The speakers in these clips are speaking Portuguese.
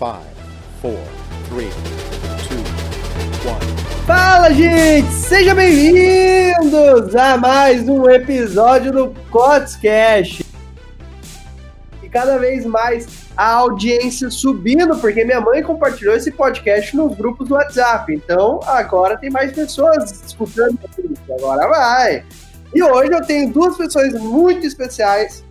Five, four, three, two, one. Fala, gente! Sejam bem-vindos a mais um episódio do Cotscast. E cada vez mais a audiência subindo, porque minha mãe compartilhou esse podcast nos grupos do WhatsApp. Então, agora tem mais pessoas escutando. Agora vai! E hoje eu tenho duas pessoas muito especiais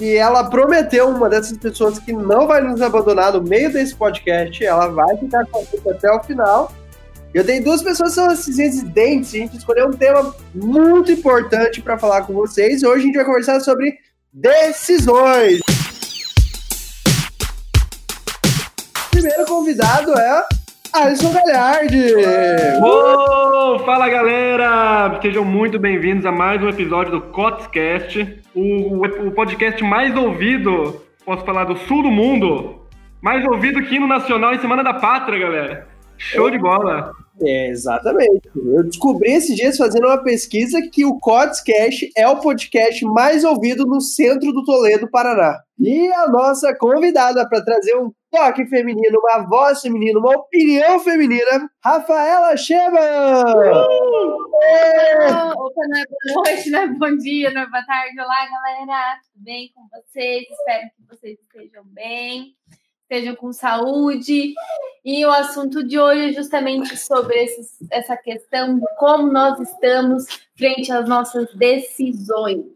e ela prometeu uma dessas pessoas que não vai nos abandonar no meio desse podcast. Ela vai ficar com a gente até o final. Eu tenho duas pessoas que são residentes. A gente escolheu um tema muito importante para falar com vocês. Hoje a gente vai conversar sobre decisões. O primeiro convidado é Alisson Galhardi. Oh, fala galera! Sejam muito bem-vindos a mais um episódio do Cotscast, o, o, podcast mais ouvido, posso falar, do sul do mundo. Mais ouvido que hino nacional em Semana da Pátria, galera. Show de bola! É, exatamente. Eu descobri esses dias fazendo uma pesquisa que o Codscast é o podcast mais ouvido no centro do Toledo, Paraná. E a nossa convidada para trazer um toque feminino, uma voz feminina, uma opinião feminina, Rafaela Sheba! Uh! É. Opa, não é boa noite, não é bom dia, não é boa tarde. Olá, galera, tudo bem com vocês? Espero que vocês estejam bem estejam com saúde. E o assunto de hoje é justamente sobre esses, essa questão de como nós estamos frente às nossas decisões.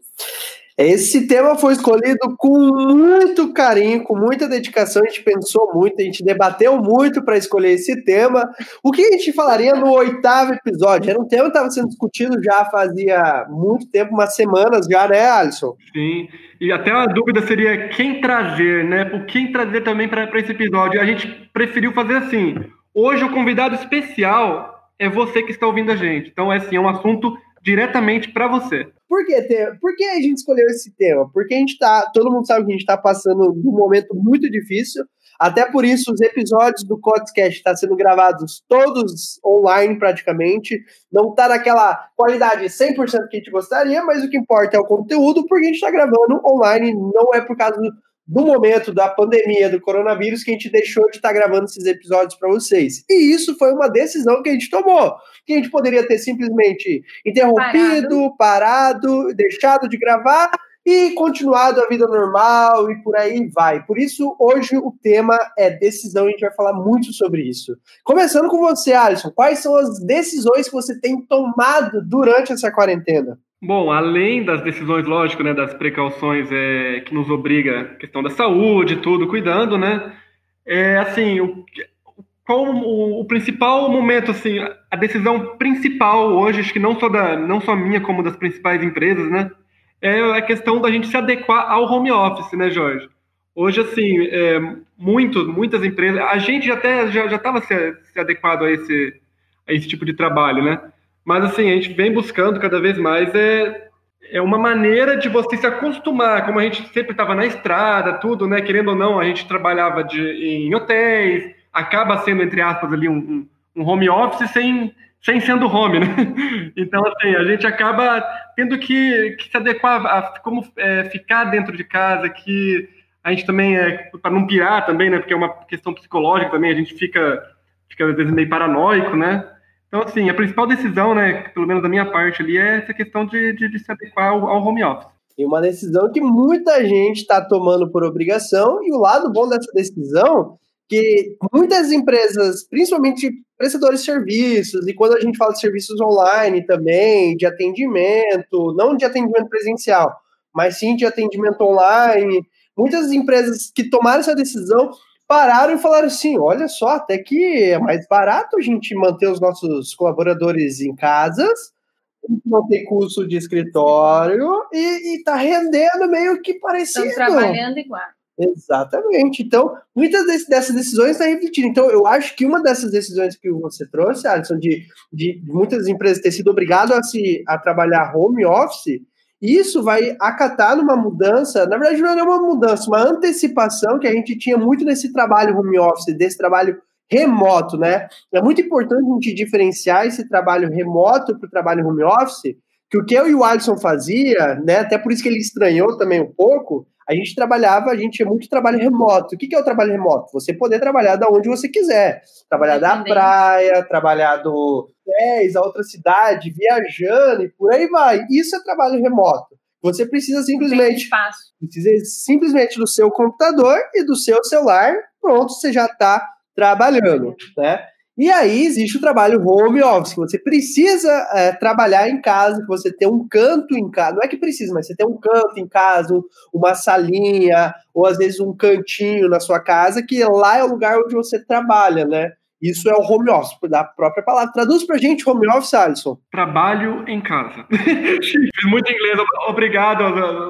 Esse tema foi escolhido com muito carinho, com muita dedicação. A gente pensou muito, a gente debateu muito para escolher esse tema. O que a gente falaria no oitavo episódio? Era um tema que estava sendo discutido já fazia muito tempo, umas semanas já, né, Alisson? Sim. E até uma dúvida seria quem trazer, né? Por quem trazer também para esse episódio? A gente preferiu fazer assim. Hoje o convidado especial é você que está ouvindo a gente. Então, é assim, é um assunto diretamente para você. Por que, por que a gente escolheu esse tema? Porque a gente tá. Todo mundo sabe que a gente está passando um momento muito difícil. Até por isso, os episódios do Codescast estão tá sendo gravados todos online, praticamente. Não está naquela qualidade 100% que a gente gostaria, mas o que importa é o conteúdo, porque a gente está gravando online. Não é por causa do, momento da pandemia do coronavírus que a gente deixou de estar tá gravando esses episódios para vocês. E isso foi uma decisão que a gente tomou. Que a gente poderia ter simplesmente interrompido, parado, parado deixado de gravar e continuado a vida normal e por aí vai. Por isso, hoje o tema é decisão e a gente vai falar muito sobre isso. Começando com você, Alisson, quais são as decisões que você tem tomado durante essa quarentena? Bom, além das decisões, lógico, né, das precauções é, que nos obriga, questão da saúde, tudo, cuidando, né, é assim, o, qual o, o, principal momento, assim, a decisão principal hoje, acho que não só da, não só minha, como das principais empresas, né, é a questão da gente se adequar ao home office, né, Jorge? Hoje, assim, é, muito, muitas empresas, a gente até já estava se, se adequado a esse, a esse tipo de trabalho, né? Mas assim, a gente vem buscando cada vez mais é, é uma maneira de você se acostumar, como a gente sempre estava na estrada, tudo, né? Querendo ou não, a gente trabalhava de, em hotéis, acaba sendo, entre aspas, ali um, um home office sem, sem sendo home, né? Então, assim, a gente acaba tendo que, que se adequar a como é, ficar dentro de casa, que a gente também, é, para não pirar também, né? Porque é uma questão psicológica também, a gente fica, fica às vezes meio paranoico, né? Então, assim, a principal decisão, né, pelo menos da minha parte ali, é essa questão de, de, de se adequar ao, ao home office. E uma decisão que muita gente está tomando por obrigação, e o lado bom dessa decisão que muitas empresas, principalmente prestadores de serviços, e quando a gente fala de serviços online também, de atendimento, não de atendimento presencial, mas sim de atendimento online, muitas empresas que tomaram essa decisão pararam e falaram assim: olha só, até que é mais barato a gente manter os nossos colaboradores em casas, não tem curso de escritório e, está rendendo meio que parecido. Estão trabalhando igual. Exatamente. Então, muitas dessas decisões estão refletindo. Então, eu acho que uma dessas decisões que você trouxe, Alisson, de, de muitas empresas ter sido obrigado a, se, a trabalhar home office, isso vai acatar numa mudança, na verdade não é uma mudança, uma antecipação que a gente tinha muito nesse trabalho home office, desse trabalho remoto, né? É muito importante a gente diferenciar esse trabalho remoto para o trabalho home office, que o que eu e o Alisson fazia, né? Até por isso que ele estranhou também um pouco, a gente trabalhava, a gente tinha muito trabalho remoto. O que, que é o trabalho remoto? Você poder trabalhar da onde você quiser. Trabalhar da praia, trabalhar do pés, a outra cidade, viajando e por aí vai. Isso é trabalho remoto. Você precisa simplesmente precisa simplesmente do seu computador e do seu celular, pronto, você já está trabalhando, né? E aí existe o trabalho home office, que você precisa é, trabalhar em casa, que você tem um canto em casa. Não é que precisa, mas você tem um canto em casa, uma salinha, ou às vezes um cantinho na sua casa, que lá é o lugar onde você trabalha, né? Isso é o home office, da própria palavra. Traduz pra gente home office, Alisson. Trabalho em casa. fiz muito inglês, obrigado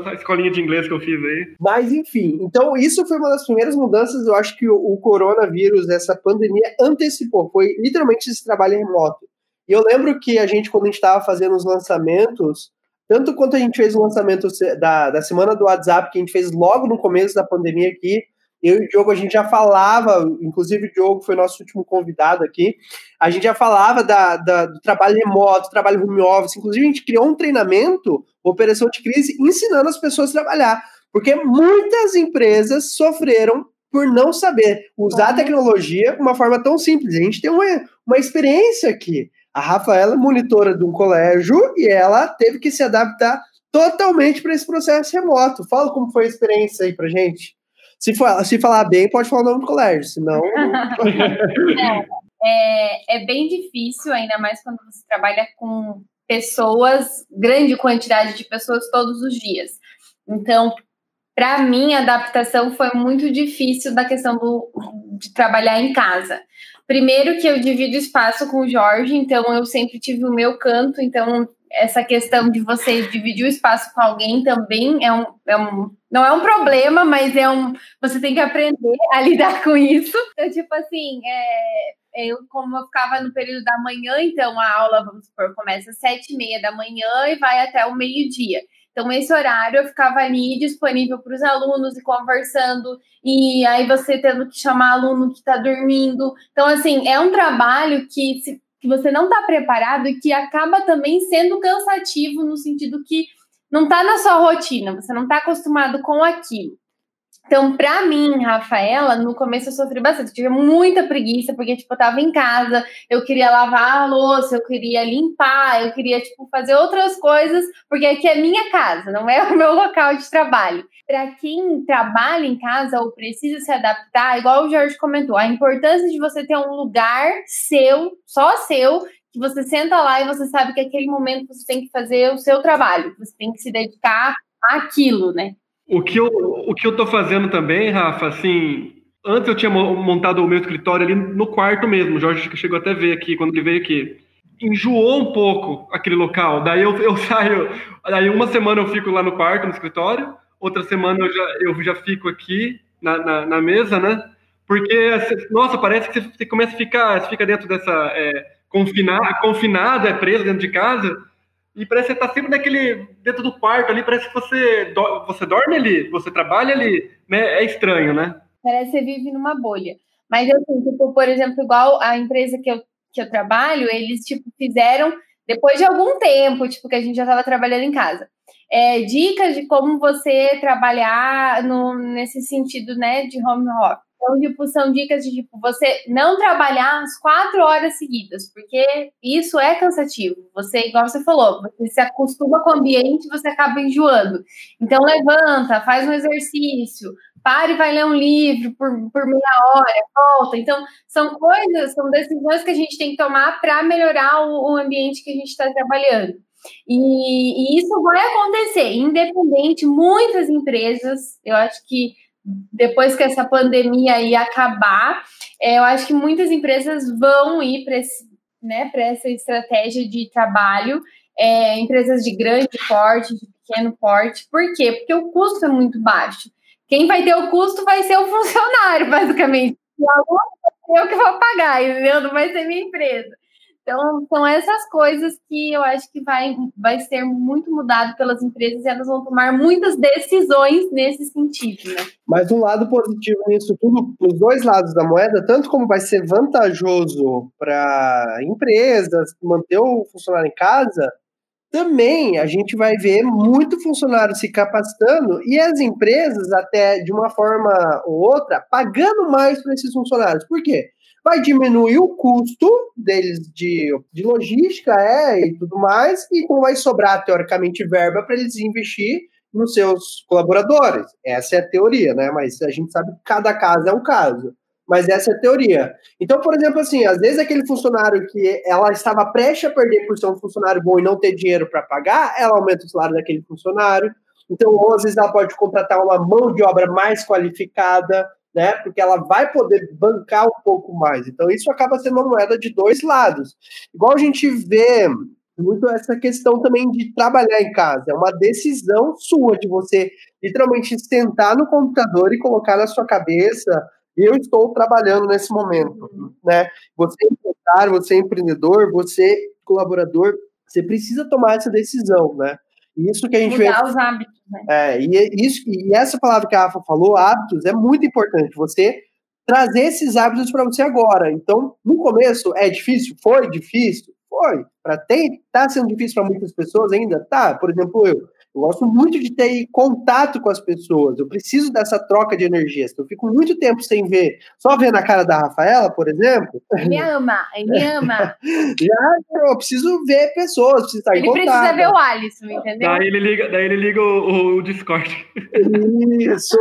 à escolinha de inglês que eu fiz aí. Mas, enfim, então isso foi uma das primeiras mudanças, eu acho que o, o coronavírus, essa pandemia, antecipou. Foi literalmente esse trabalho remoto. E eu lembro que a gente, quando a gente estava fazendo os lançamentos, tanto quanto a gente fez o lançamento da, da semana do WhatsApp, que a gente fez logo no começo da pandemia aqui, eu e o Diogo, a gente já falava, inclusive o Diogo foi nosso último convidado aqui, a gente já falava da, da, do trabalho remoto, trabalho home office, inclusive a gente criou um treinamento, Operação de Crise, ensinando as pessoas a trabalhar, porque muitas empresas sofreram por não saber usar a tecnologia de uma forma tão simples. A gente tem uma, uma experiência aqui. A Rafaela é monitora de um colégio e ela teve que se adaptar totalmente para esse processo remoto. Fala como foi a experiência aí para gente. Se, for, se falar bem, pode falar o nome do colégio, senão. é, é bem difícil, ainda mais quando você trabalha com pessoas, grande quantidade de pessoas todos os dias. Então, para mim, a adaptação foi muito difícil da questão do, de trabalhar em casa. Primeiro que eu divido espaço com o Jorge, então eu sempre tive o meu canto, então essa questão de você dividir o espaço com alguém também é um, é um não é um problema, mas é um você tem que aprender a lidar com isso. Então, tipo assim, é, eu como eu ficava no período da manhã, então a aula, vamos supor, começa às sete e meia da manhã e vai até o meio-dia. Então, esse horário eu ficava ali disponível para os alunos e conversando, e aí você tendo que chamar aluno que está dormindo. Então, assim, é um trabalho que se que você não está preparado e que acaba também sendo cansativo no sentido que não está na sua rotina, você não está acostumado com aquilo. Então, para mim, Rafaela, no começo eu sofri bastante. Eu tive muita preguiça, porque, tipo, eu tava em casa, eu queria lavar a louça, eu queria limpar, eu queria, tipo, fazer outras coisas, porque aqui é minha casa, não é o meu local de trabalho. Para quem trabalha em casa ou precisa se adaptar, igual o Jorge comentou, a importância de você ter um lugar seu, só seu, que você senta lá e você sabe que aquele momento você tem que fazer o seu trabalho, você tem que se dedicar àquilo, né? O que eu, o que eu tô fazendo também, Rafa, assim, antes eu tinha montado o meu escritório ali no quarto mesmo, o Jorge chegou até a ver aqui, quando ele veio aqui. Enjoou um pouco aquele local, daí eu, eu saio, daí uma semana eu fico lá no quarto, no escritório, outra semana eu já, eu já fico aqui na, na, na mesa, né? Porque, nossa, parece que você começa a ficar, você fica dentro dessa, é, confinado, é preso dentro de casa, e parece que você tá sempre naquele, dentro do quarto ali, parece que você, do, você dorme ali, você trabalha ali, né? É estranho, né? Parece que você vive numa bolha. Mas assim, tipo, por exemplo, igual a empresa que eu, que eu trabalho, eles, tipo, fizeram, depois de algum tempo, tipo, que a gente já estava trabalhando em casa, é, dicas de como você trabalhar no, nesse sentido, né, de home office. Então, tipo, são dicas de tipo, você não trabalhar as quatro horas seguidas, porque isso é cansativo. Você, igual você falou, você se acostuma com o ambiente você acaba enjoando. Então, levanta, faz um exercício, pare e vai ler um livro por, por meia hora, volta. Então, são coisas, são decisões que a gente tem que tomar para melhorar o, o ambiente que a gente está trabalhando. E, e, isso vai acontecer, independente, muitas empresas, eu acho que depois que essa pandemia aí acabar, é, eu acho que muitas empresas vão ir para né, essa estratégia de trabalho, é, empresas de grande porte, de pequeno porte. Por quê? Porque o custo é muito baixo. Quem vai ter o custo vai ser o funcionário, basicamente. O aluno eu que vou pagar, entendeu? Não vai ser minha empresa. Então, são essas coisas que eu acho que vai, vai ser muito mudado pelas empresas e elas vão tomar muitas decisões nesse sentido, né? Mas um lado positivo nisso tudo, os dois lados da moeda, tanto como vai ser vantajoso para empresas manter o funcionário em casa, também a gente vai ver muito funcionário se capacitando e as empresas, até de uma forma ou outra, pagando mais para esses funcionários. Por quê? Vai diminuir o custo deles de, de logística é, e tudo mais, e não vai sobrar, teoricamente, verba para eles investir nos seus colaboradores. Essa é a teoria, né? Mas a gente sabe que cada caso é um caso mas essa é a teoria. Então, por exemplo, assim, às vezes aquele funcionário que ela estava prestes a perder por ser um funcionário bom e não ter dinheiro para pagar, ela aumenta o salário daquele funcionário. Então, ou às vezes ela pode contratar uma mão de obra mais qualificada, né? Porque ela vai poder bancar um pouco mais. Então, isso acaba sendo uma moeda de dois lados. Igual a gente vê muito essa questão também de trabalhar em casa. É uma decisão sua de você literalmente sentar no computador e colocar na sua cabeça eu estou trabalhando nesse momento, né? Você é empresário, você é empreendedor, você é colaborador, você precisa tomar essa decisão, né? Isso que a gente Mudar vê... os hábitos, né? É, e, é isso, e essa palavra que a Rafa falou, hábitos, é muito importante. Você trazer esses hábitos para você agora. Então, no começo, é difícil? Foi difícil? Foi. Para ter, tá sendo difícil para muitas pessoas ainda? Tá. Por exemplo, eu. Eu gosto muito de ter contato com as pessoas. Eu preciso dessa troca de energias. Eu fico muito tempo sem ver, só ver na cara da Rafaela, por exemplo. Ele me ama, ele me ama. Já eu preciso ver pessoas, preciso estar ele em contato. Ele precisa ver o Alisson, entendeu? Daí ele liga, daí ele liga o, o Discord. Isso.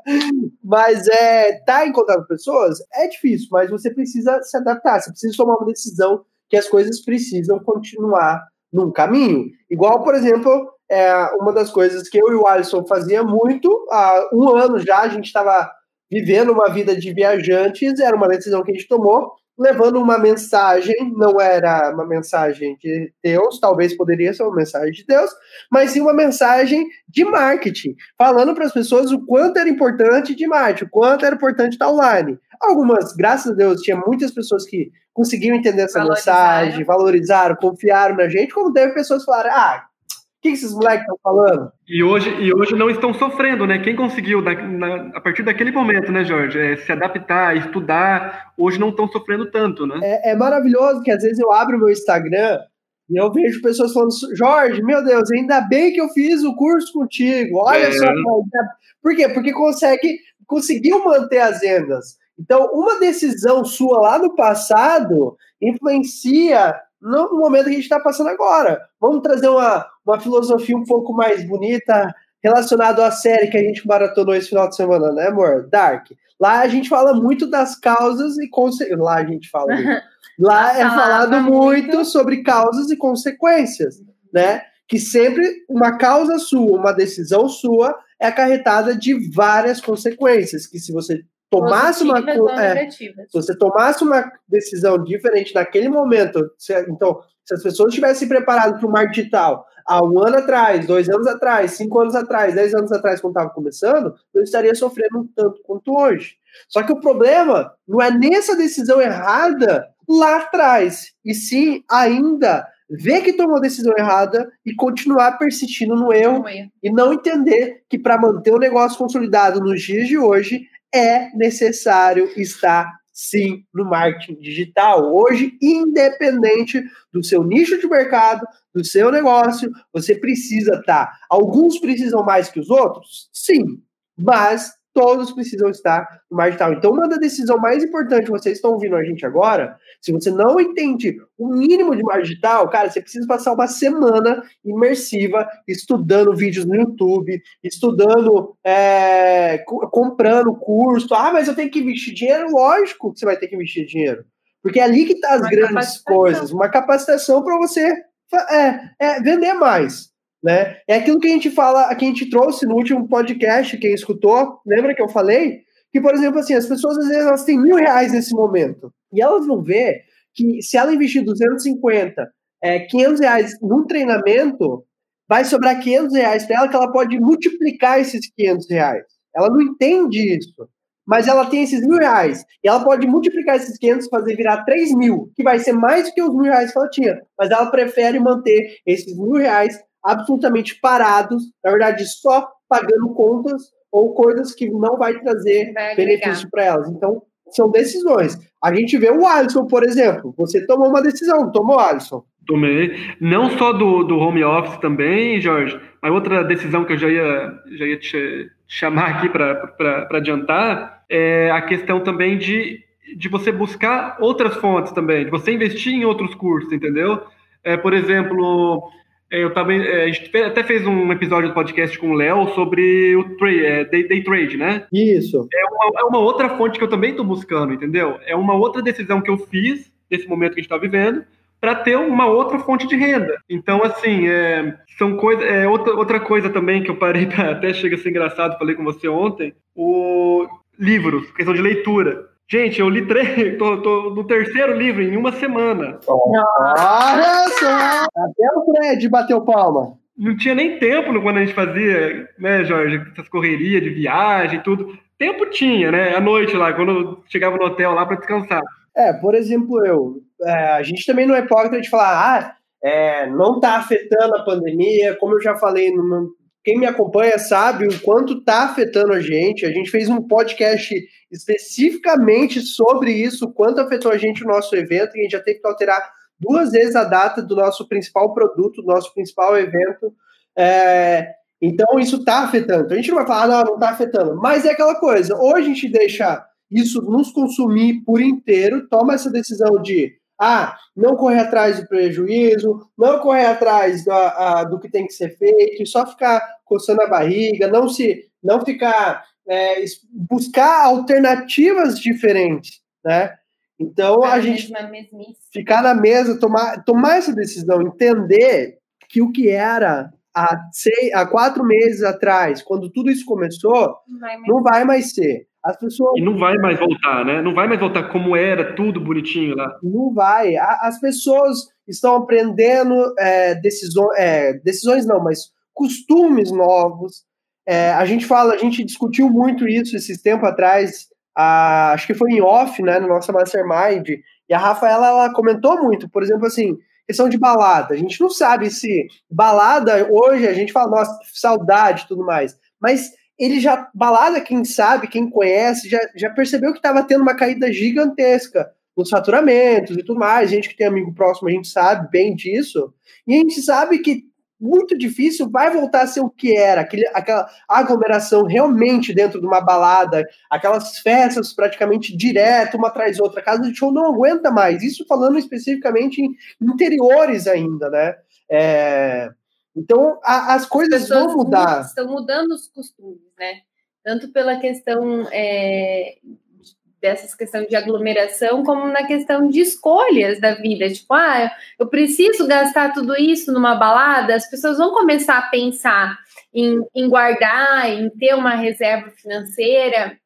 mas é, tá em contato com pessoas é difícil, mas você precisa se adaptar. Você precisa tomar uma decisão que as coisas precisam continuar num caminho. Igual, por exemplo, é uma das coisas que eu e o Alisson fazia muito. Há um ano já a gente estava vivendo uma vida de viajantes, era uma decisão que a gente tomou, levando uma mensagem, não era uma mensagem de Deus, talvez poderia ser uma mensagem de Deus, mas sim uma mensagem de marketing, falando para as pessoas o quanto era importante de marketing, o quanto era importante estar online. Algumas, graças a Deus, tinha muitas pessoas que conseguiram entender essa valorizaram. mensagem, valorizaram, confiaram na gente, como teve pessoas que falaram, ah, que, que esses moleques estão falando? E hoje, e hoje não estão sofrendo, né? Quem conseguiu, da, na, a partir daquele momento, né, Jorge, é, se adaptar, estudar, hoje não estão sofrendo tanto, né? É, é maravilhoso que às vezes eu abro o meu Instagram e eu vejo pessoas falando, Jorge, meu Deus, ainda bem que eu fiz o curso contigo. Olha é. só. Por quê? Porque consegue, conseguiu manter as vendas. Então, uma decisão sua lá no passado influencia no momento que a gente está passando agora. Vamos trazer uma, uma filosofia um pouco mais bonita relacionado à série que a gente maratonou esse final de semana, né, amor? Dark. Lá a gente fala muito das causas e consequências. Lá a gente fala muito. Lá é falado muito sobre causas e consequências, né? Que sempre uma causa sua, uma decisão sua é acarretada de várias consequências. Que se você tomasse uma é, se você tomasse uma decisão diferente naquele momento, se, então se as pessoas tivessem preparado para o mar digital há um ano atrás, dois anos atrás, cinco anos atrás, dez anos atrás, quando estava começando, eu estaria sofrendo um tanto quanto hoje. Só que o problema não é nessa decisão errada lá atrás, e sim ainda ver que tomou a decisão errada e continuar persistindo no erro e não entender que para manter o negócio consolidado nos dias de hoje é necessário estar sim no marketing digital. Hoje, independente do seu nicho de mercado, do seu negócio, você precisa estar. Alguns precisam mais que os outros? Sim, mas todos precisam estar no marginal. Então, uma da decisão mais importante, vocês estão ouvindo a gente agora, se você não entende o mínimo de marginal, cara, você precisa passar uma semana imersiva estudando vídeos no YouTube, estudando, é, comprando curso. Ah, mas eu tenho que investir dinheiro? Lógico que você vai ter que investir dinheiro. Porque é ali que está as uma grandes coisas. Uma capacitação para você é, é, vender mais. Né? É aquilo que a gente fala, que a gente trouxe no último podcast, quem escutou, lembra que eu falei? Que, por exemplo, assim, as pessoas às vezes elas têm mil reais nesse momento. E elas vão ver que se ela investir 250, é, 500 reais num treinamento, vai sobrar 500 reais para ela que ela pode multiplicar esses 500 reais. Ela não entende isso. Mas ela tem esses mil reais. E ela pode multiplicar esses 500 e fazer virar 3 mil, que vai ser mais do que os mil reais que ela tinha. Mas ela prefere manter esses mil reais absolutamente parados, na verdade, só pagando contas ou coisas que não vai trazer vai benefício para elas. Então, são decisões. A gente vê o Alisson, por exemplo. Você tomou uma decisão, tomou, Alisson? Tomei. Não só do, do home office também, Jorge, mas outra decisão que eu já ia, já ia te chamar aqui para adiantar é a questão também de, de você buscar outras fontes também, de você investir em outros cursos, entendeu? É, por exemplo, eu também, é, a gente até fez um episódio do podcast com o Léo sobre o trade, é, day, day, trade, né? Isso. É uma, é uma outra fonte que eu também estou buscando, entendeu? É uma outra decisão que eu fiz nesse momento que a gente está vivendo, para ter uma outra fonte de renda. Então, assim, é, são coisas. É, outra, outra coisa também que eu parei pra, até chega a ser engraçado, falei com você ontem, o livros, questão de leitura. Gente, eu li três, tô, tô no terceiro livro em uma semana. Olha só! Até o Fred bateu palma. Não tinha nem tempo quando a gente fazia, né, Jorge, essas correrias de viagem e tudo. Tempo tinha, né? À noite lá, quando chegava no hotel lá para descansar. É, por exemplo, eu. É, a gente também não é hipócrita de falar, ah, é, não está afetando a pandemia, como eu já falei, no, quem me acompanha sabe o quanto está afetando a gente. A gente fez um podcast especificamente sobre isso, quanto afetou a gente o nosso evento, e a gente já teve que alterar duas vezes a data do nosso principal produto, do nosso principal evento. É, então, isso está afetando. Então, a gente não vai falar, não, não está afetando. Mas é aquela coisa, ou a gente deixa isso nos consumir por inteiro, toma essa decisão de ah, não correr atrás do prejuízo, não correr atrás do, a, do que tem que ser feito, só ficar coçando a barriga, não se, não ficar é, buscar alternativas diferentes, né? Então a gente ficar na mesa, tomar, tomar essa decisão, entender que o que era há, seis, há quatro meses atrás, quando tudo isso começou, não vai mais, não vai mais ser. As pessoas. E não vai mais voltar, né? Não vai mais voltar como era, tudo bonitinho lá. Não vai. As pessoas estão aprendendo é, decisões, é, decisões não, mas costumes novos. É, a gente fala, a gente discutiu muito isso esses tempos atrás. A, acho que foi em off, né, no nossa Mastermind. E a Rafaela ela comentou muito, por exemplo, assim, questão de balada. A gente não sabe se balada hoje a gente fala, nossa, saudade e tudo mais. Mas ele já, balada, quem sabe, quem conhece, já, já percebeu que estava tendo uma caída gigantesca nos faturamentos e tudo mais. Gente que tem amigo próximo, a gente sabe bem disso. E a gente sabe que muito difícil vai voltar a ser o que era, aquele, aquela aglomeração realmente dentro de uma balada, aquelas festas praticamente direto, uma atrás da outra. A casa de show não aguenta mais. Isso falando especificamente em interiores ainda, né? É, então, a, as coisas as vão mudar. Estão mudando os costumes, né? Tanto pela questão é, dessas questões de aglomeração, como na questão de escolhas da vida. Tipo, ah, eu preciso gastar tudo isso numa balada, as pessoas vão começar a pensar em, em guardar, em ter uma reserva financeira.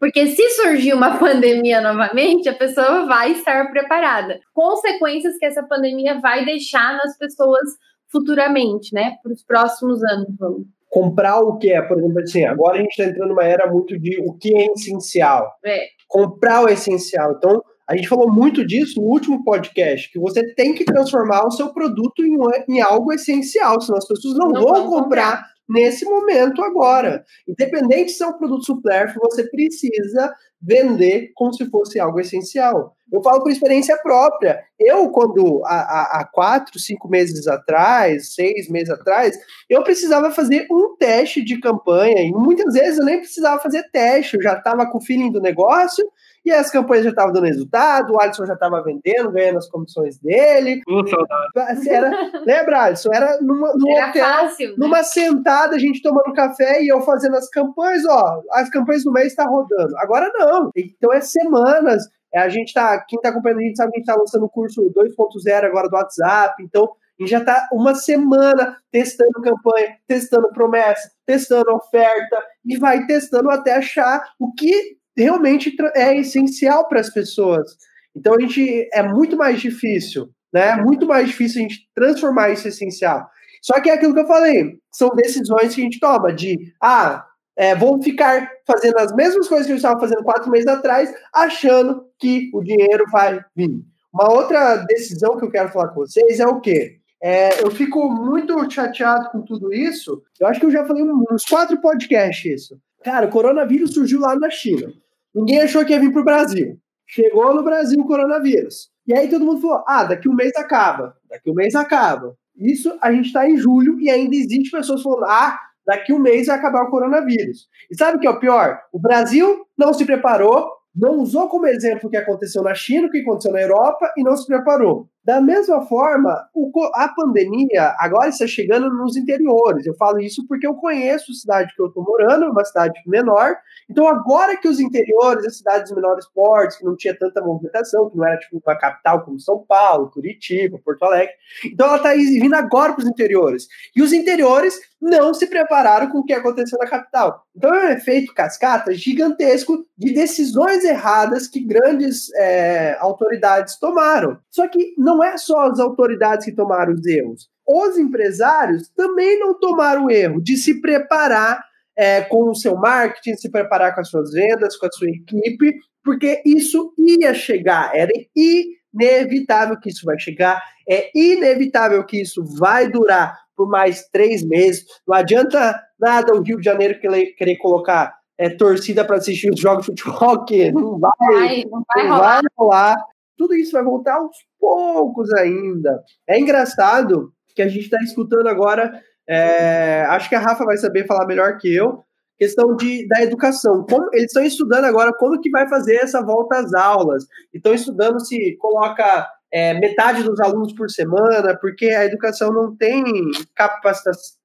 Porque se surgir uma pandemia novamente, a pessoa vai estar preparada. Consequências que essa pandemia vai deixar nas pessoas futuramente, né? Para os próximos anos, vamos. Comprar o que é, por exemplo, assim, agora a gente está entrando numa era muito de o que é essencial. É. Comprar o essencial. Então, a gente falou muito disso no último podcast, que você tem que transformar o seu produto em, em algo essencial, senão as pessoas não, não vão, comprar, comprar nesse momento agora. Independente se é um produto supérfluo, você precisa vender como se fosse algo essencial. Eu falo por experiência própria. Eu, quando há, há quatro, cinco meses atrás, seis meses atrás, eu precisava fazer um teste de campanha, e muitas vezes eu nem precisava fazer teste, eu já estava com o feeling do negócio, e as campanhas já estavam dando resultado, o Alisson já estava vendendo, ganhando as comissões dele. Saudade. Era, lembra, Alisson? Era numa, num era hotel, fácil, né? numa sentada, a gente tomando café e eu fazendo as campanhas, ó, as campanhas do mês está rodando. Agora não. Então é semanas. É, a gente tá, quem está acompanhando a gente sabe que a gente está lançando o curso 2.0 agora do WhatsApp, então a gente já está uma semana testando campanha, testando promessa, testando oferta e vai testando até achar o que realmente é essencial para as pessoas. Então a gente é muito mais difícil, né? É muito mais difícil a gente transformar isso em essencial. Só que é aquilo que eu falei, são decisões que a gente toma de ah, é, vou ficar fazendo as mesmas coisas que eu estava fazendo quatro meses atrás, achando que o dinheiro vai vir. Uma outra decisão que eu quero falar com vocês é o quê? É, eu fico muito chateado com tudo isso. Eu acho que eu já falei nos quatro podcasts isso. Cara, o coronavírus surgiu lá na China. Ninguém achou que ia vir para o Brasil. Chegou no Brasil o coronavírus. E aí todo mundo falou: ah, daqui um mês acaba, daqui um mês acaba. Isso a gente está em julho e ainda existe pessoas falando: ah, daqui um mês vai acabar o coronavírus. E sabe o que é o pior? O Brasil não se preparou, não usou como exemplo o que aconteceu na China, o que aconteceu na Europa e não se preparou. Da mesma forma, a pandemia agora está chegando nos interiores. Eu falo isso porque eu conheço a cidade que eu estou morando, uma cidade menor. Então, agora que os interiores, as cidades de menores portes, que não tinha tanta movimentação, que não era tipo uma capital como São Paulo, Curitiba, Porto Alegre. Então, ela está vindo agora para os interiores. E os interiores não se prepararam com o que aconteceu na capital. Então, é um efeito cascata gigantesco de decisões erradas que grandes é, autoridades tomaram. Só que não não é só as autoridades que tomaram os erros. Os empresários também não tomaram o erro de se preparar é, com o seu marketing, se preparar com as suas vendas, com a sua equipe, porque isso ia chegar, era inevitável que isso vai chegar, é inevitável que isso vai durar por mais três meses. Não adianta nada o Rio de Janeiro querer colocar é, torcida para assistir os jogos de futebol, que não vai, vai, não vai, não vai rolar. Tudo isso vai voltar aos poucos ainda. É engraçado que a gente está escutando agora, é, acho que a Rafa vai saber falar melhor que eu, questão de, da educação. Como, eles estão estudando agora como que vai fazer essa volta às aulas. Estão estudando se coloca é, metade dos alunos por semana, porque a educação não tem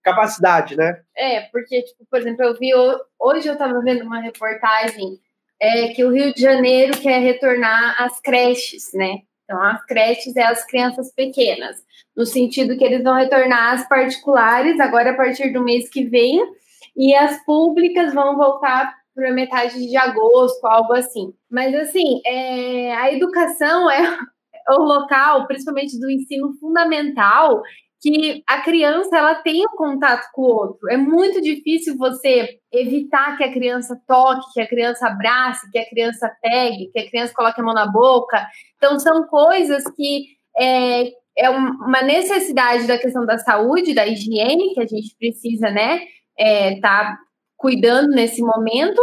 capacidade, né? É, porque, tipo, por exemplo, eu vi hoje eu estava vendo uma reportagem é que o Rio de Janeiro quer retornar às creches, né? Então, as creches é as crianças pequenas, no sentido que eles vão retornar às particulares agora a partir do mês que vem, e as públicas vão voltar para metade de agosto, algo assim. Mas, assim, é, a educação é o local, principalmente do ensino fundamental, que a criança ela tem o um contato com o outro. É muito difícil você evitar que a criança toque, que a criança abrace, que a criança pegue, que a criança coloque a mão na boca. Então são coisas que é, é uma necessidade da questão da saúde, da higiene que a gente precisa, né, é, tá cuidando nesse momento,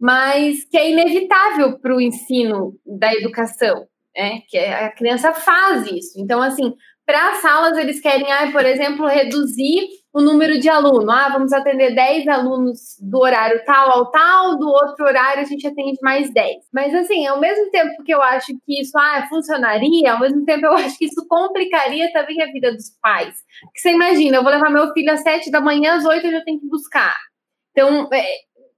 mas que é inevitável para o ensino da educação. É, que a criança faz isso. Então, assim, para as salas, eles querem, ah, por exemplo, reduzir o número de alunos. Ah, vamos atender 10 alunos do horário tal ao tal, do outro horário a gente atende mais 10. Mas, assim, ao mesmo tempo que eu acho que isso ah, funcionaria, ao mesmo tempo eu acho que isso complicaria também a vida dos pais. Porque você imagina, eu vou levar meu filho às 7 da manhã, às 8 eu já tenho que buscar. Então, é,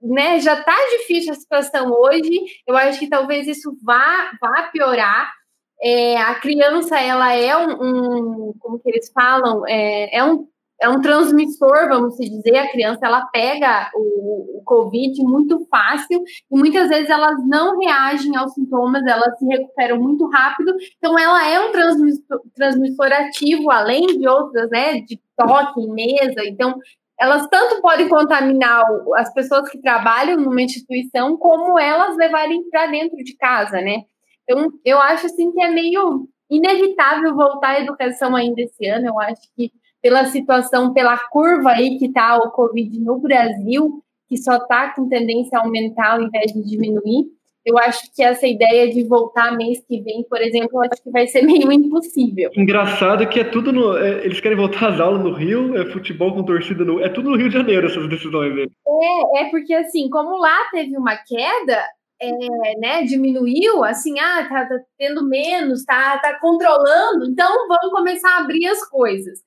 né, já está difícil a situação hoje. Eu acho que talvez isso vá, vá piorar é, a criança ela é um, um, como que eles falam, é, é, um, é um transmissor, vamos dizer, a criança ela pega o, o Covid muito fácil e muitas vezes elas não reagem aos sintomas, elas se recuperam muito rápido, então ela é um transmissor, transmissor ativo, além de outras, né, de toque em mesa, então elas tanto podem contaminar as pessoas que trabalham numa instituição, como elas levarem para dentro de casa, né? Então, eu acho assim que é meio inevitável voltar à educação ainda esse ano. Eu acho que pela situação, pela curva aí que está o Covid no Brasil, que só está com tendência a aumentar ao invés de diminuir, eu acho que essa ideia de voltar mês que vem, por exemplo, eu acho que vai ser meio impossível. Engraçado que é tudo no. É, eles querem voltar às aulas no Rio, é futebol com torcida no. É tudo no Rio de Janeiro, essas decisões dele. É, é porque assim, como lá teve uma queda, é, né, diminuiu, assim, ah, tá, tá, tendo menos, tá, tá controlando, então vamos começar a abrir as coisas.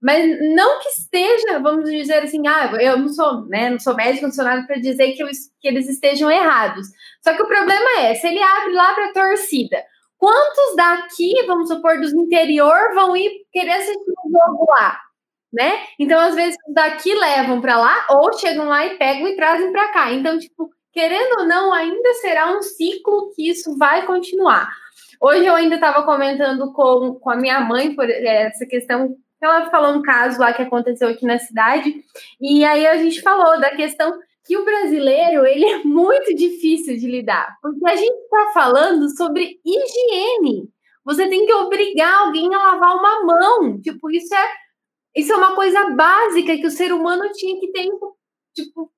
Mas não que esteja, vamos dizer assim, ah, eu não sou, né, não sou médico, não sou nada para dizer que, eu, que eles estejam errados. Só que o problema é, se ele abre lá para a torcida, quantos daqui, vamos supor, dos interior vão ir querer assistir um jogo lá? Né? Então, às vezes, daqui levam para lá, ou chegam lá e pegam e trazem para cá. Então, tipo, querendo ou não, ainda será um ciclo que isso vai continuar. Hoje eu ainda estava comentando com, com a minha mãe por essa questão. Ela falou um caso lá que aconteceu aqui na cidade, e aí a gente falou da questão que o brasileiro ele é muito difícil de lidar, porque a gente está falando sobre higiene. Você tem que obrigar alguém a lavar uma mão. Tipo, isso é, isso é uma coisa básica que o ser humano tinha que ter tipo,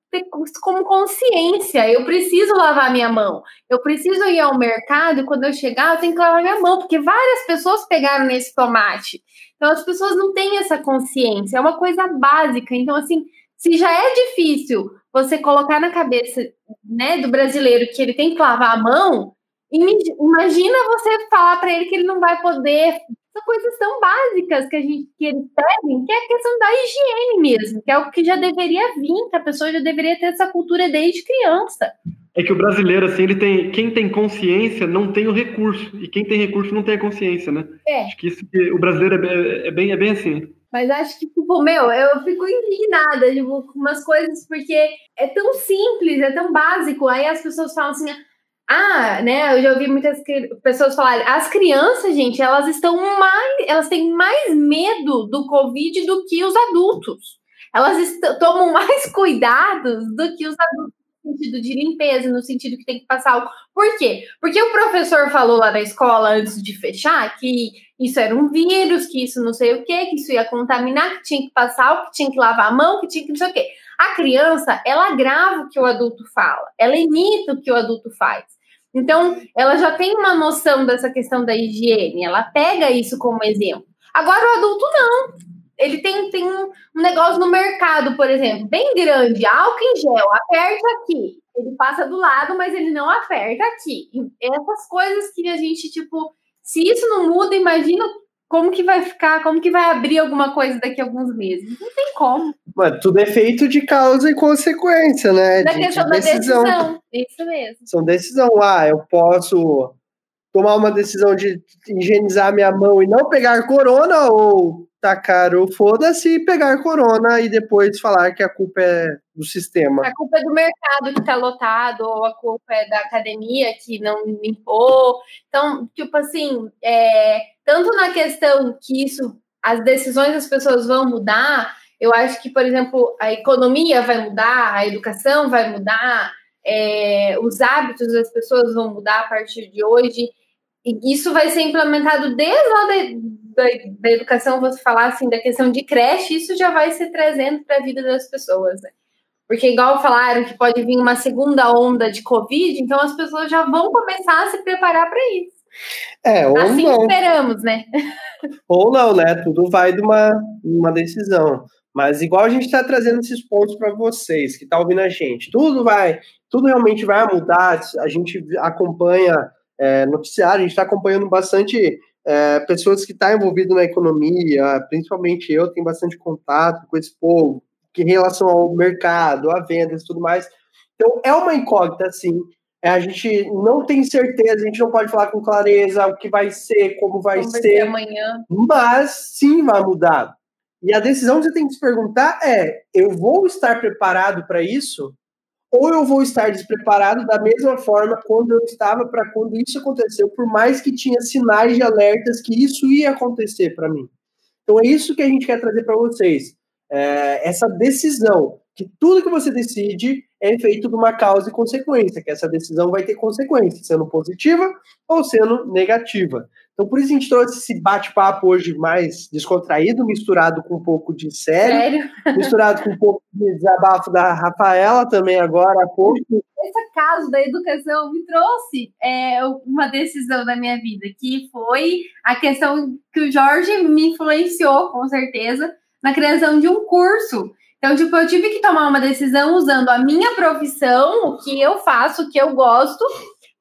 como consciência. Eu preciso lavar minha mão. Eu preciso ir ao mercado e quando eu chegar, eu tenho que lavar minha mão, porque várias pessoas pegaram nesse tomate. Então as pessoas não têm essa consciência. É uma coisa básica. Então, assim, se já é difícil você colocar na cabeça né, do brasileiro que ele tem que lavar a mão, imagina você falar para ele que ele não vai poder são coisas tão básicas que a gente que eles pedem, que é a questão da higiene mesmo, que é o que já deveria vir, que a pessoa já deveria ter essa cultura desde criança. É que o brasileiro, assim, ele tem. Quem tem consciência não tem o recurso. E quem tem recurso não tem a consciência, né? É. Acho que isso o brasileiro é, é, bem, é bem assim. Mas acho que, tipo, meu, eu fico indignada, tipo, com umas coisas, porque é tão simples, é tão básico. Aí as pessoas falam assim, ah, né? Eu já ouvi muitas pessoas falarem, as crianças, gente, elas estão mais, elas têm mais medo do Covid do que os adultos. Elas tomam mais cuidados do que os adultos no sentido de limpeza, no sentido que tem que passar algo. Por quê? Porque o professor falou lá na escola antes de fechar que isso era um vírus, que isso não sei o quê, que isso ia contaminar, que tinha que passar algo, que tinha que lavar a mão, que tinha que não sei o quê. A criança, ela grava o que o adulto fala, ela imita o que o adulto faz. Então, ela já tem uma noção dessa questão da higiene, ela pega isso como exemplo. Agora, o adulto não. Ele tem, tem um, negócio no mercado, por exemplo, bem grande, álcool em gel, aperta aqui. Ele passa do lado, mas ele não aperta aqui. essas coisas que a gente, tipo, se isso não muda, imagina como que vai ficar, como que vai abrir alguma coisa daqui a alguns meses? Não tem como. Mas tudo é feito de causa e consequência, né? Da de, questão de da decisão. decisão. Isso mesmo. São decisão. Ah, eu posso tomar uma decisão de higienizar minha mão e não pegar corona ou tacar o foda-se, pegar corona e depois falar que a culpa é do sistema. A culpa é do mercado que está lotado, ou a culpa é da academia que não limpou. Então, tipo assim, é, tanto na questão que isso, as decisões das pessoas vão mudar, eu acho que, por exemplo, a economia vai mudar, a educação vai mudar, é, os hábitos das pessoas vão mudar a partir de hoje. E isso vai ser implementado desde lá da, da educação, você falar assim, da questão de creche, isso já vai ser trazendo para a vida das pessoas, né? Porque, igual falaram que pode vir uma segunda onda de Covid, então as pessoas já vão começar a se preparar para isso. É, ou assim não. esperamos, né? Ou não, né? Tudo vai de uma, uma decisão. Mas igual a gente está trazendo esses pontos para vocês que estão tá ouvindo a gente, tudo vai, tudo realmente vai mudar. A gente acompanha é, noticiário, a gente está acompanhando bastante é, pessoas que estão tá envolvidas na economia, principalmente eu tenho bastante contato com esse povo, que em relação ao mercado, a vendas e tudo mais. Então, é uma incógnita, sim. É, a gente não tem certeza, a gente não pode falar com clareza o que vai ser, como vai como ser. Vai ser amanhã. Mas sim vai mudar. E a decisão que você tem que se perguntar é: eu vou estar preparado para isso? Ou eu vou estar despreparado da mesma forma quando eu estava para quando isso aconteceu, por mais que tinha sinais de alertas que isso ia acontecer para mim. Então é isso que a gente quer trazer para vocês. É, essa decisão, que tudo que você decide é feito de uma causa e consequência, que essa decisão vai ter consequência, sendo positiva ou sendo negativa. Então, por isso a gente trouxe esse bate-papo hoje mais descontraído, misturado com um pouco de sério, sério? misturado com um pouco de desabafo da Rafaela também agora há pouco. Esse caso da educação me trouxe é, uma decisão da minha vida, que foi a questão que o Jorge me influenciou, com certeza, na criação de um curso. Então, tipo, eu tive que tomar uma decisão usando a minha profissão, o que eu faço, o que eu gosto,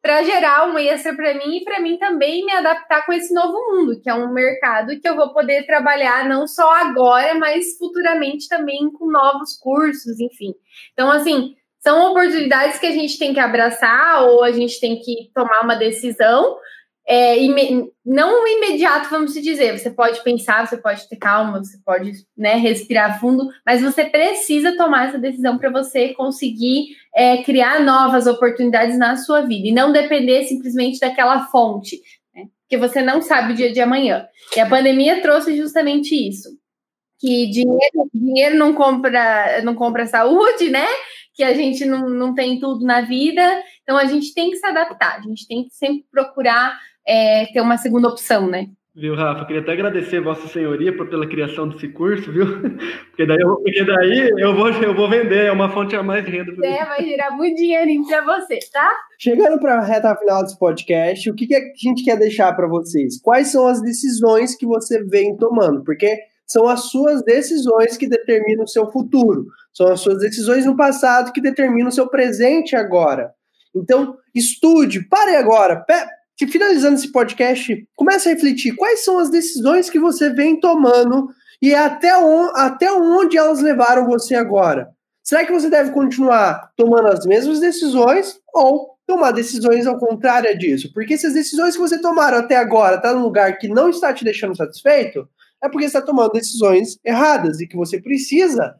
para gerar um extra para mim e para mim também me adaptar com esse novo mundo, que é um mercado que eu vou poder trabalhar não só agora, mas futuramente também com novos cursos, enfim. Então, assim, são oportunidades que a gente tem que abraçar ou a gente tem que tomar uma decisão, é, não imediato, vamos dizer. Você pode pensar, você pode ter calma, você pode né, respirar fundo, mas você precisa tomar essa decisão para você conseguir é, criar novas oportunidades na sua vida e não depender simplesmente daquela fonte, né, porque você não sabe o dia de amanhã. E a pandemia trouxe justamente isso. Que dinheiro, dinheiro não compra não compra saúde, né? Que a gente não, não tem tudo na vida, então a gente tem que se adaptar, a gente tem que sempre procurar é, ter uma segunda opção, né? Viu, Rafa? Queria até agradecer Vossa Senhoria por, pela criação desse curso, viu? Porque daí, eu, porque daí eu, vou, eu vou vender, é uma fonte a mais de renda. É, vai gerar muito dinheirinho para você, tá? Chegando para a reta final desse podcast, o que, que a gente quer deixar para vocês? Quais são as decisões que você vem tomando? Porque são as suas decisões que determinam o seu futuro. São as suas decisões no passado que determinam o seu presente agora. Então, estude, pare agora, que finalizando esse podcast, comece a refletir quais são as decisões que você vem tomando e até, on, até onde elas levaram você agora. Será que você deve continuar tomando as mesmas decisões ou tomar decisões ao contrário disso? Porque se as decisões que você tomaram até agora estão tá num lugar que não está te deixando satisfeito, é porque você está tomando decisões erradas e que você precisa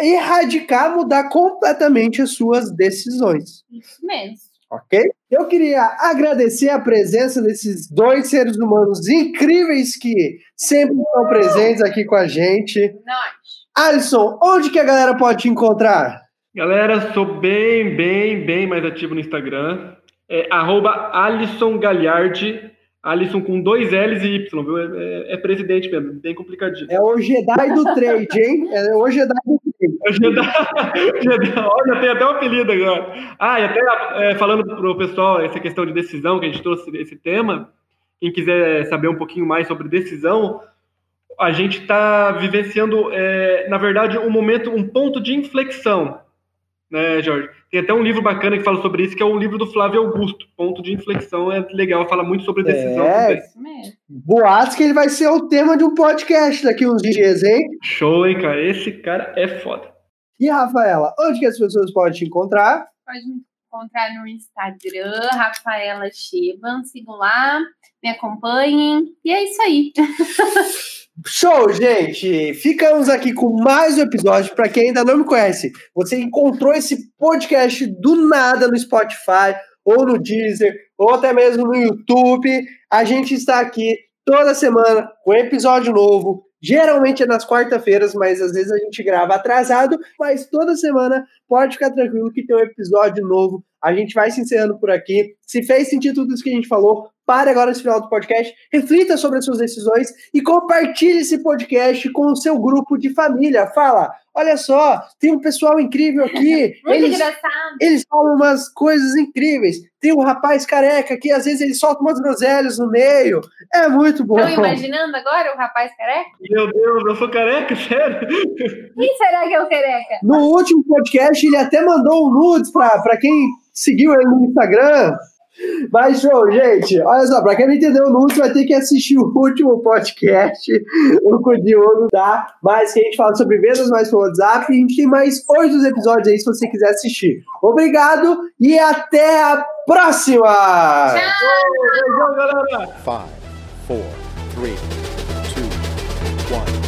erradicar, mudar completamente as suas decisões. Isso mesmo ok? Eu queria agradecer a presença desses dois seres humanos incríveis que sempre estão presentes aqui com a gente. Nós. Alisson, onde que a galera pode te encontrar? Galera, sou bem, bem, bem mais ativo no Instagram. É arroba Alisson Galhardi, Alisson com dois L's e Y, viu? É, é, presidente mesmo, bem complicadinho. É o Jedi do trade, hein? É o Jedi do o. Olha, tem até um apelido agora. Ah, e até é, falando pro pessoal essa questão de decisão, que a gente trouxe esse tema, quem quiser saber um pouquinho mais sobre decisão, a gente está vivenciando, é, na verdade, um momento, um ponto de inflexão né, Jorge? Tem até um livro bacana que fala sobre isso, que é o livro do Flávio Augusto. Ponto de inflexão é legal, fala muito sobre decisão é, também. Boatos que ele vai ser o tema de um podcast daqui uns dias, hein? Show, hein, cara? Esse cara é foda. E, Rafaela, onde que as pessoas podem te encontrar? Pode me encontrar no Instagram, Rafaela Cheban. Sigam lá, me acompanhem. E é isso aí. Show, gente! Ficamos aqui com mais um episódio. Para quem ainda não me conhece, você encontrou esse podcast do nada no Spotify, ou no Deezer, ou até mesmo no YouTube. A gente está aqui toda semana com episódio novo. Geralmente é nas quarta-feiras, mas às vezes a gente grava atrasado. Mas toda semana pode ficar tranquilo que tem um episódio novo. A gente vai se encerrando por aqui. Se fez sentido tudo isso que a gente falou, Pare agora nesse final do podcast, reflita sobre as suas decisões e compartilhe esse podcast com o seu grupo de família. Fala, olha só, tem um pessoal incrível aqui. Muito eles, engraçado. Eles falam umas coisas incríveis. Tem um rapaz careca que às vezes ele solta umas groselhas no meio. É muito bom. Estão imaginando agora o rapaz careca? Meu Deus, eu sou careca, sério? Quem será que é o careca? No último podcast, ele até mandou um nudes para quem seguiu ele no Instagram. Mas show, gente. Olha só, pra quem não entendeu o Lúcio, vai ter que assistir o último podcast, o o Diogo, tá? Mas que a gente fala sobre vendas mais pelo WhatsApp. E a gente tem mais oito episódios aí se você quiser assistir. Obrigado e até a próxima! Tchau! Tchau, galera! Five, four, three, two, one.